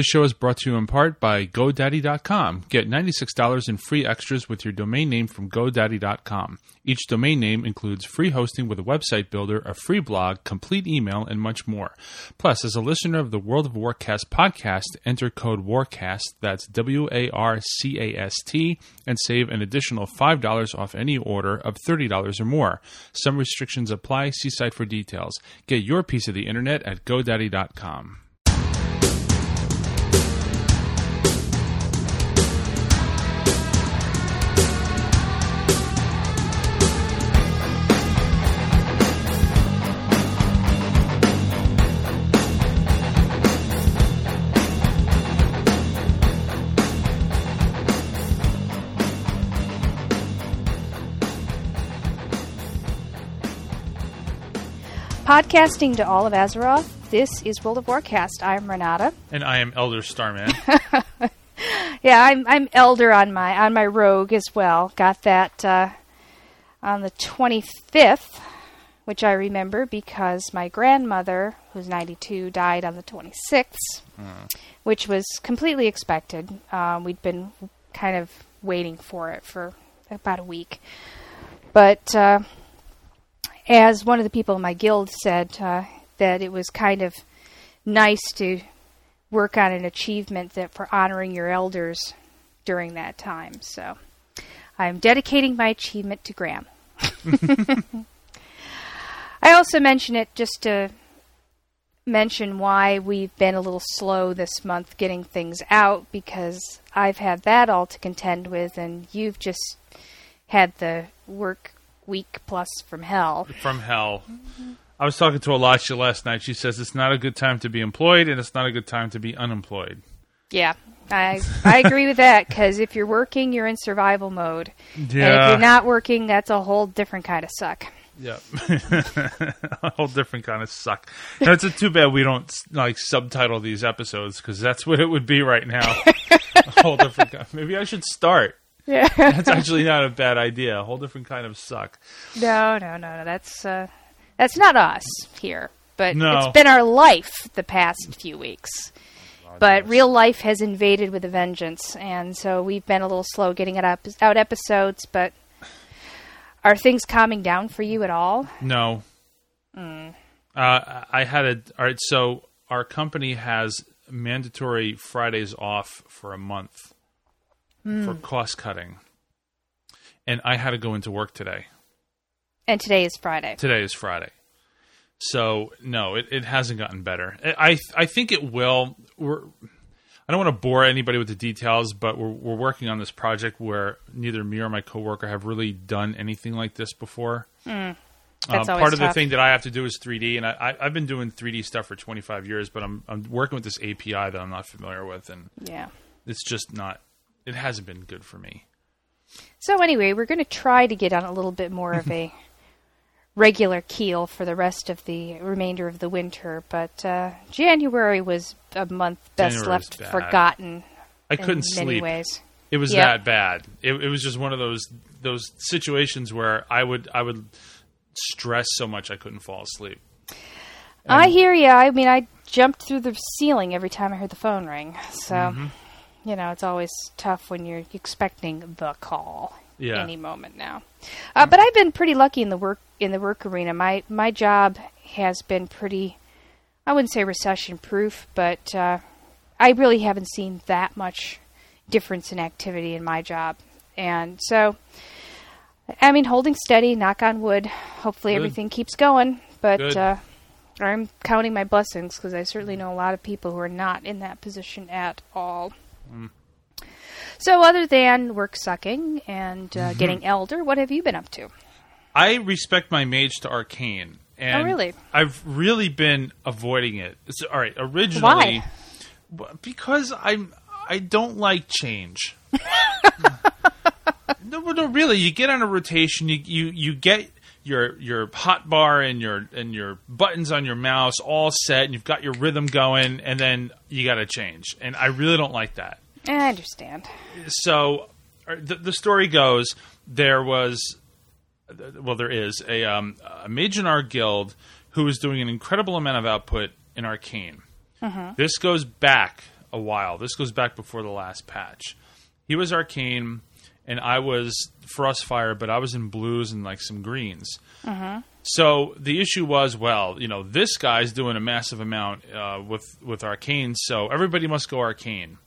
This show is brought to you in part by GoDaddy.com. Get $96 in free extras with your domain name from GoDaddy.com. Each domain name includes free hosting with a website builder, a free blog, complete email, and much more. Plus, as a listener of the World of Warcast podcast, enter code WARCAST, that's W A R C A S T, and save an additional $5 off any order of $30 or more. Some restrictions apply. See site for details. Get your piece of the internet at GoDaddy.com. Podcasting to all of Azeroth, this is World of Warcast. I'm Renata. And I am Elder Starman. Yeah, I'm I'm Elder on my on my rogue as well. Got that uh, on the 25th, which I remember because my grandmother, who's 92, died on the 26th, which was completely expected. Um, we'd been kind of waiting for it for about a week, but. Uh, as one of the people in my guild said, uh, that it was kind of nice to work on an achievement that for honoring your elders during that time. So I'm dedicating my achievement to Graham. I also mention it just to mention why we've been a little slow this month getting things out because I've had that all to contend with, and you've just had the work week plus from hell. From hell. I was talking to Elisha last night. She says it's not a good time to be employed and it's not a good time to be unemployed. Yeah, I I agree with that because if you're working, you're in survival mode, and if you're not working, that's a whole different kind of suck. Yeah, a whole different kind of suck. And it's a too bad we don't like subtitle these episodes because that's what it would be right now. a whole different. Kind. Maybe I should start. Yeah. That's actually not a bad idea. A whole different kind of suck. no, no, no, no. That's uh, that's not us here, but No. it's been our life the past few weeks. But real life has invaded with a vengeance, and so we've been a little slow getting it up, out episodes. But are things calming down for you at all? No. Mm. Uh, I had a. All right. So our company has mandatory Fridays off for a month for cost cutting, and I had to go into work today. And today is Friday. Today is Friday. So no, it, it hasn't gotten better. I I think it will. We're I don't want to bore anybody with the details, but we're we're working on this project where neither me or my coworker have really done anything like this before. That's Uh, part of the thing that I have to do is 3D, and I, I, I've been doing 3D stuff for 25 years, but I'm I'm working with this API that I'm not familiar with, and Yeah. it's just not. It hasn't been good for me. So anyway, we're going to try to get on a little bit more of a regular keel for the rest of the remainder of the winter, but uh, January was a month best January left forgotten I in couldn't many sleep. ways. It was Yep. that bad. It, it was just one of those those situations where I would I would stress so much I couldn't fall asleep. I hear you. I mean, I jumped through the ceiling every time I heard the phone ring. So, Mm-hmm. You know, it's always tough when you're expecting the call Yeah. any moment now. Uh, but I've been pretty lucky in the work in the work arena. My my job has been pretty. I wouldn't say recession proof, but uh, I really haven't seen that much difference in activity in my job, and so. I mean, holding steady, knock on wood. Hopefully, Good. everything keeps going. But uh, I'm counting my blessings because I certainly know a lot of people who are not in that position at all. Mm. So, other than work sucking and Mm-hmm. uh, getting elder, what have you been up to? I respect my mage to arcane. And Oh, really? I've really been avoiding it. It's, all right, originally w- because I'm I don't like change. no, no, really. You get on a rotation. You you you get your your hot bar and your and your buttons on your mouse all set, and you've got your rhythm going, and then you got to change. And I really don't like that. I understand. so uh, the, the story goes there was well there is a, um, a mage in our guild who is doing an incredible amount of output in arcane this goes back a while. This goes back before the last patch. He was arcane, and I was frostfire, but I was in blues and like some greens. So the issue was, well, you know, this guy's doing a massive amount uh, with with arcane, so everybody must go arcane.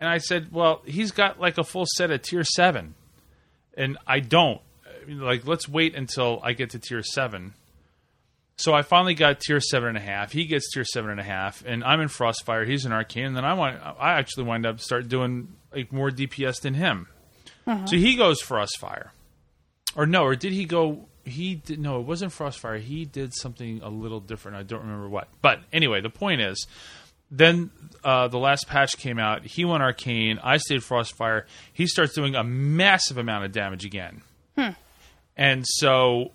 And I said, well, he's got like a full set of tier seven, and I don't. I mean, Like, let's wait until I get to tier seven. So I finally got tier seven and a half. He gets tier seven and a half, and I'm in Frostfire. He's in Arcane, and then I want. I actually wind up start doing like more DPS than him. So he goes Frostfire, or no, or did he go? He did no. It wasn't Frostfire. He did something a little different. I don't remember what. But anyway, the point is, then uh, the last patch came out. He went Arcane. I stayed Frostfire. He starts doing a massive amount of damage again. And so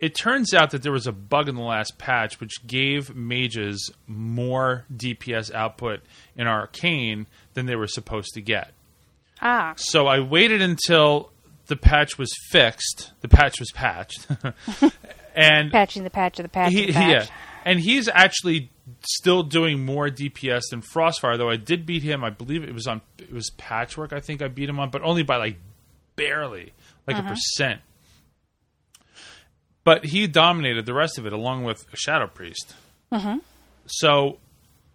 it turns out that there was a bug in the last patch which gave mages more DPS output in Arcane than they were supposed to get. Ah, So I waited until the patch was fixed. The patch was patched. and patching the patch of the patch. he, the patch. yeah. And he's actually still doing more DPS than Frostfire, though I did beat him. I believe it was on it was Patchwerk. I think I beat him on, but only by like barely, like a percent. But he dominated the rest of it along with a Shadow Priest. So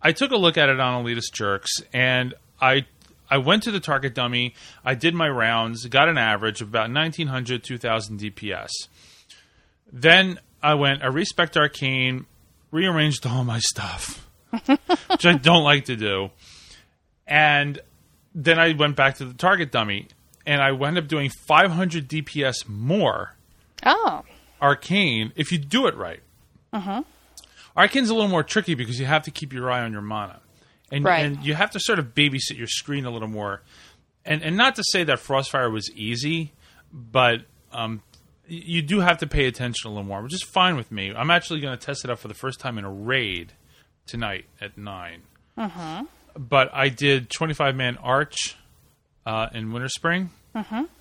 I took a look at it on Elitist Jerks, and I I went to the target dummy. I did my rounds, got an average of about 1900, 2000 DPS. Then I went, I respect Arcane, rearranged all my stuff, which I don't like to do. And then I went back to the target dummy, and I wound up doing 500 DPS more Oh, Arcane if you do it right. Uh huh. Arcane's a little more tricky because you have to keep your eye on your mana, and Right. and you have to sort of babysit your screen a little more. And and not to say that Frostfire was easy, but um, you do have to pay attention a little more, which is fine with me. I'm actually going to test it out for the first time in a raid tonight at 9 But I did 25 man Arch uh, in Wintergrasp,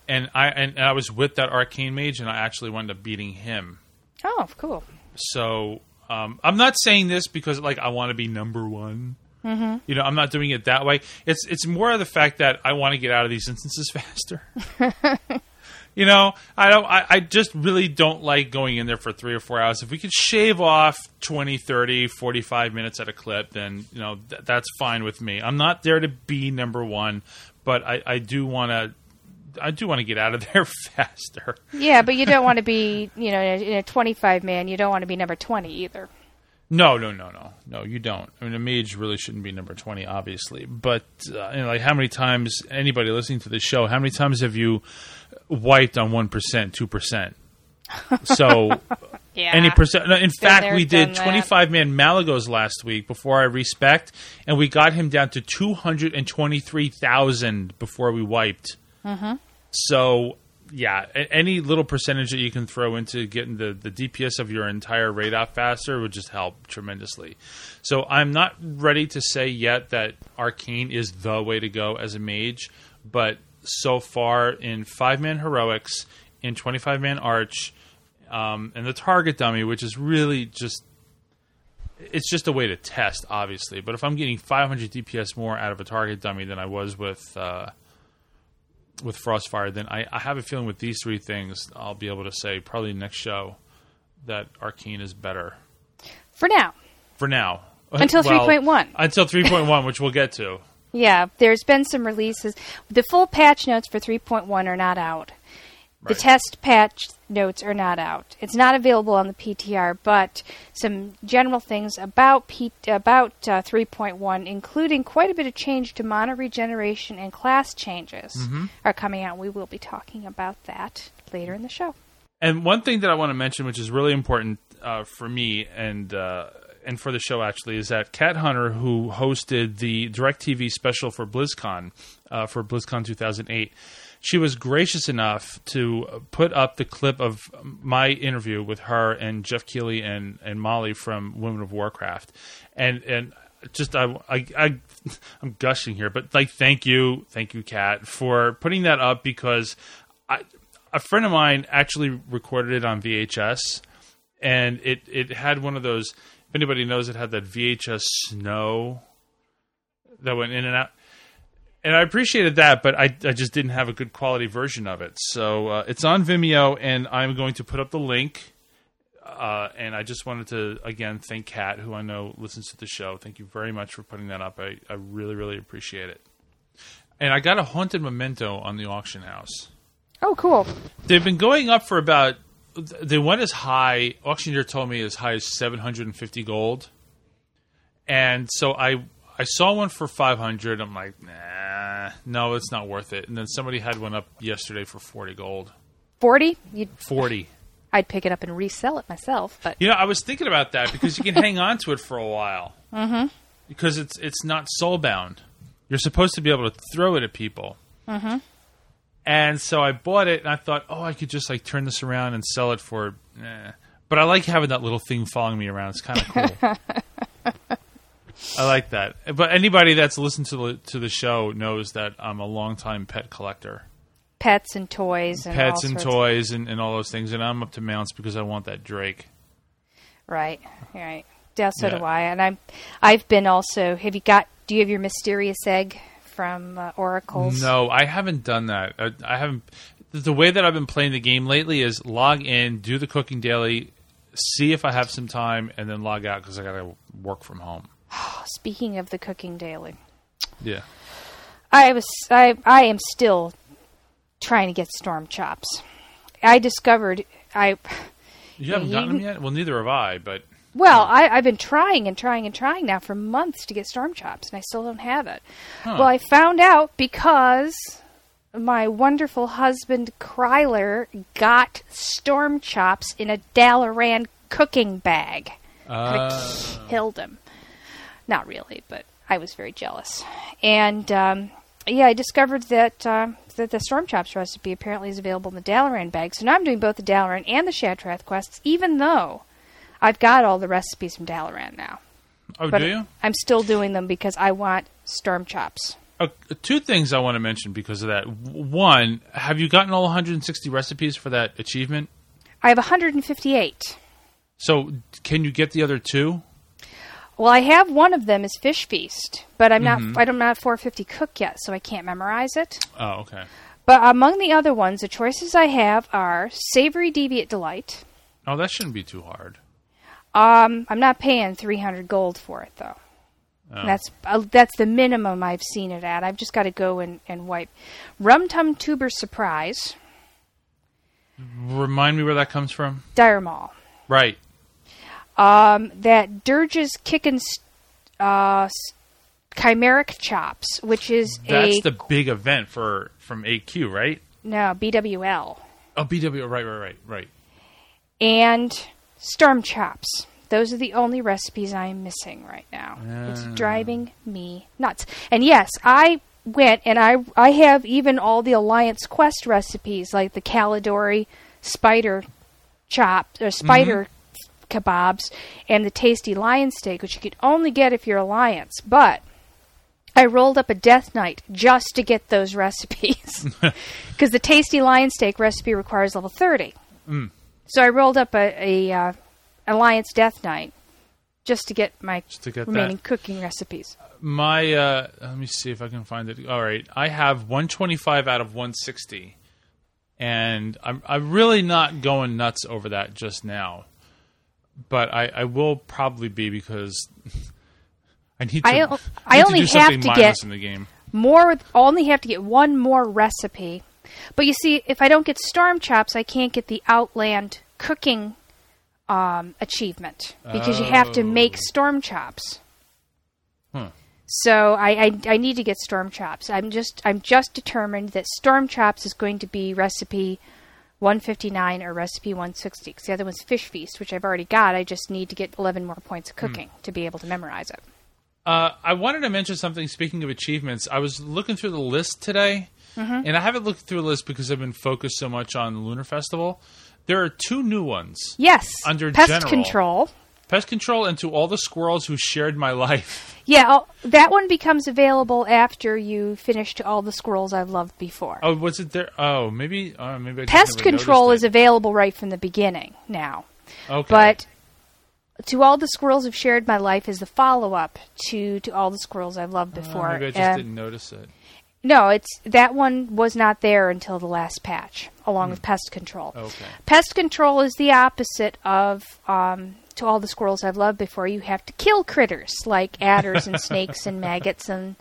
and I and I was with that Arcane Mage, and I actually wound up beating him. oh, cool. So um, I'm not saying this because like I want to be number one. Mm-hmm. You know, I'm not doing it that way. It's it's more of the fact that I want to get out of these instances faster. you know, I don't. I, I just really don't like going in there for three or four hours. If we could shave off 20, 30, 45 minutes at a clip, then you know th- that's fine with me. I'm not there to be number one, but I, I do want to. I do want to get out of there faster. Yeah, but you don't want to be, you know, in a, in a 25 man, you don't want to be number 20 either. No, no, no, no, no. You don't. I mean, a mage really shouldn't be number twenty, obviously. But uh, you know, like how many times anybody listening to the show? How many times have you wiped on one percent, two percent? So Yeah. any percent. no, In fact, there, we did done that. twenty-five man Malygos last week before I respect, and we got him down to two hundred and twenty-three thousand before we wiped. Mm-hmm. So yeah, any little percentage that you can throw into getting the, the DPS of your entire raid out faster would just help tremendously. So I'm not ready to say yet that Arcane is the way to go as a mage, but so far in five man heroics, in 25 man arch, um, and the target dummy, which is really just it's just a way to test, obviously. But if I'm getting 500 DPS more out of a target dummy than I was with uh, with Frostfire, then I, I have a feeling with these three things, I'll be able to say probably next show that Arcane is better For now. for now. Until 3.1. Until 3.1, which we'll get to. Yeah, there's been some releases. The full patch notes for 3.1 are not out. The test patch notes are not out. It's not available on the PTR, but some general things about P- about uh, 3.1, including quite a bit of change to mana regeneration and class changes, Mm-hmm. are coming out. We will be talking about that later in the show. And one thing that I want to mention, which is really important uh, for me and uh, and for the show actually, is that Cat Hunter, who hosted the DirecTV special for BlizzCon uh, for BlizzCon 2008, she was gracious enough to put up the clip of my interview with her and Geoff Keighley and, and Molly from Women of Warcraft, and and just I, I I I'm gushing here, but like thank you, thank you, Kat, for putting that up because I a friend of mine actually recorded it on VHS, and it it had one of those. If anybody knows, it had that VHS snow that went in and out. And I appreciated that, but I, I just didn't have a good quality version of it. So uh, it's on Vimeo, and I'm going to put up the link. Uh, and I just wanted to again thank Kat, who I know listens to the show. Thank you very much for putting that up. I, I really really appreciate it. And I got a haunted memento on the auction house. Oh, cool. They've been going up for about. They went as high. Auctioneer told me as high as seven hundred and fifty gold. And so I I saw one for five hundred. I'm like, nah, no, it's not worth it. And then somebody had one up yesterday for forty gold. Forty? You'd, Forty. I'd pick it up and resell it myself, but You know, I was thinking about that because you can hang on to it for a while. Mm-hmm. Because it's it's not soul bound. You're supposed to be able to throw it at people. Mm-hmm. And so I bought it, and I thought, oh, I could just like turn this around and sell it for. Eh. But I like having that little thing following me around. It's kind of cool. I like that. But anybody that's listened to the to the show knows that I'm a longtime pet collector. pets and toys and Pets and toys and, and all those things, and I'm up to mounts because I want that Drake. Right, right. Yeah, so Yeah. do I. And I'm, I've been also. Have you got? Do you have your mysterious egg from uh, Oracles? No, I haven't done that. I, I haven't. The way that I've been playing the game lately is log in, do the cooking daily, see if I have some time, and then log out because I got to work from home. Speaking of the cooking daily, Yeah. I was. I. I am still trying to get storm chops. I discovered. I. You haven't gotten them yet? Well, neither have I, but Well, I, I've been trying and trying and trying now for months to get storm chops, and I still don't have it. Well, I found out because my wonderful husband Kryler got storm chops in a Dalaran cooking bag. uh, killed him. Not really, but I was very jealous. And um, yeah, I discovered that uh, that the storm chops recipe apparently is available in the Dalaran bag. So now I'm doing both the Dalaran and the Shattrath quests, even though I've got all the recipes from Dalaran now. oh, But do you? I'm still doing them because I want storm chops. Uh, two things I want to mention because of that. One, have you gotten all 160 recipes for that achievement? I have 158. So, can you get the other two? Well, I have one of them is Fish Feast, but I'm Mm-hmm. not. I'm not 450 cook yet, so I can't memorize it. Oh, okay. But among the other ones, the choices I have are Savory Deviant Delight. Oh, that shouldn't be too hard. Um, I'm not paying 300 gold for it though. Oh. That's uh, that's the minimum I've seen it at. I've just got to go and, and wipe. Rum Tum Tuber Surprise, Remind me where that comes from. Dire Maul. Right. Um, that Dirge's Kickin' uh, Chimaerok Chops, which is That's a the big event for from AQ, right? no BWL, Oh, BW. Right, right, right, right. and Storm Chops. Those are the only recipes I am missing right now. It's Ah. driving me nuts. And yes, I went and I I have even all the Alliance Quest recipes like the Kaldorei spider chop or spider kebabs and the tasty lion steak, which you could only get if you're Alliance. But I rolled up a death knight just to get those recipes because the tasty lion steak recipe requires level thirty. So I rolled up a, a uh, Alliance Death Knight just to get my to get remaining that. cooking recipes. My uh, let me see if I can find it. All right, I have 125 out of 160, and I'm I'm really not going nuts over that just now, but I, I will probably be because I need to. I need I to only do have to get- in the game. More, I only have to get one more recipe. But you see, if I don't get Storm Chops, I can't get the Outland cooking um, achievement because you have to make Oh. Storm Chops. Hmm. So I, I I need to get Storm Chops. I'm just I'm just determined that Storm Chops is going to be recipe 159 or recipe 160. 'cause the other one's Fish Feast, which I've already got. I just need to get 11 more points of Hmm. cooking to be able to memorize it. Uh, I wanted to mention something. Speaking of achievements, I was looking through the list today, Mm-hmm. and I haven't looked through the list because I've been focused so much on Lunar Festival. There are two new ones: Yes, Under pest general. control. Pest control and to all the squirrels who shared my life. Yeah, I'll- that one becomes available after you finished all the squirrels I've loved before. Oh, was it there? Oh, maybe. Uh, maybe. I Pest control is available right from the beginning now, okay. but to all the squirrels have shared my life is the follow up to to all the squirrels I've loved Oh, before. maybe I just And- didn't notice it. no, it's that one was not there until the last patch, along with pest control. Okay. Pest control is the opposite of um, to all the squirrels I've loved before. You have to kill critters like adders and snakes and maggots and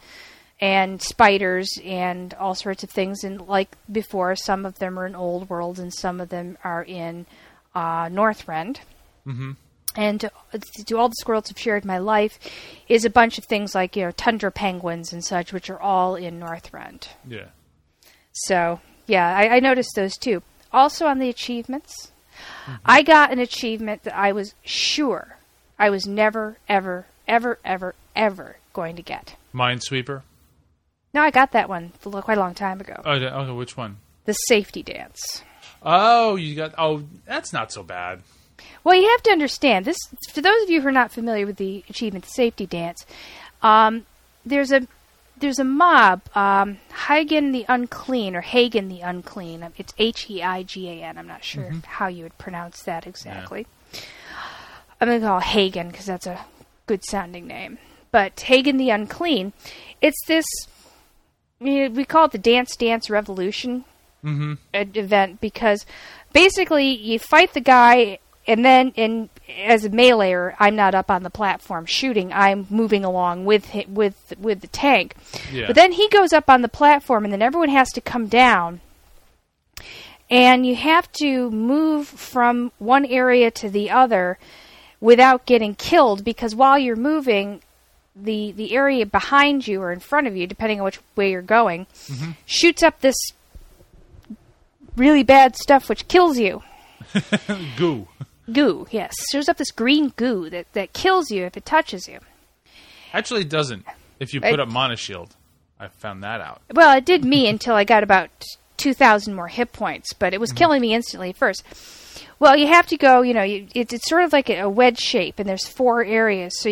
and spiders and all sorts of things. And like before, some of them are in Old World and some of them are in uh, Northrend. Mm-hmm. And to, to all the squirrels have shared my life is a bunch of things like you know tundra penguins and such, which are all in Northrend. Yeah. So yeah, I, I noticed those too. Also on the achievements, I got an achievement that I was sure I was never, ever, ever, ever, ever going to get. Minesweeper. No, I got that one quite a long time ago. Oh, okay. Which one? The safety dance. Oh, you got. Oh, that's not so bad. Well, you have to understand this. For those of you who are not familiar with the achievement the safety dance, um, there's a there's a mob, um, Hagen the Unclean or Hagen the Unclean. It's H E I G A N. I'm not sure how you would pronounce that exactly. I'm going to call it Hagen because that's a good sounding name. But Hagen the Unclean, it's this. you know, We call it the Dance Dance Revolution Mm-hmm. event because basically you fight the guy and then in as a meleeer I'm not up on the platform shooting. I'm moving along with with with the tank. Yeah. but then he goes up on the platform and then everyone has to come down. And you have to move from one area to the other without getting killed because while you're moving the the area behind you or in front of you depending on which way you're going mm-hmm. shoots up this really bad stuff which kills you. Goo. Goo yes shows up this green goo that, that kills you if it touches you Actually, it doesn't. If you put up Mana Shield, I found that out. well it did me until i got about 2000 more hit points but it was mm-hmm. killing me instantly first well you have to go you know you, it's, it's sort of like a, a wedge shape and there's four areas so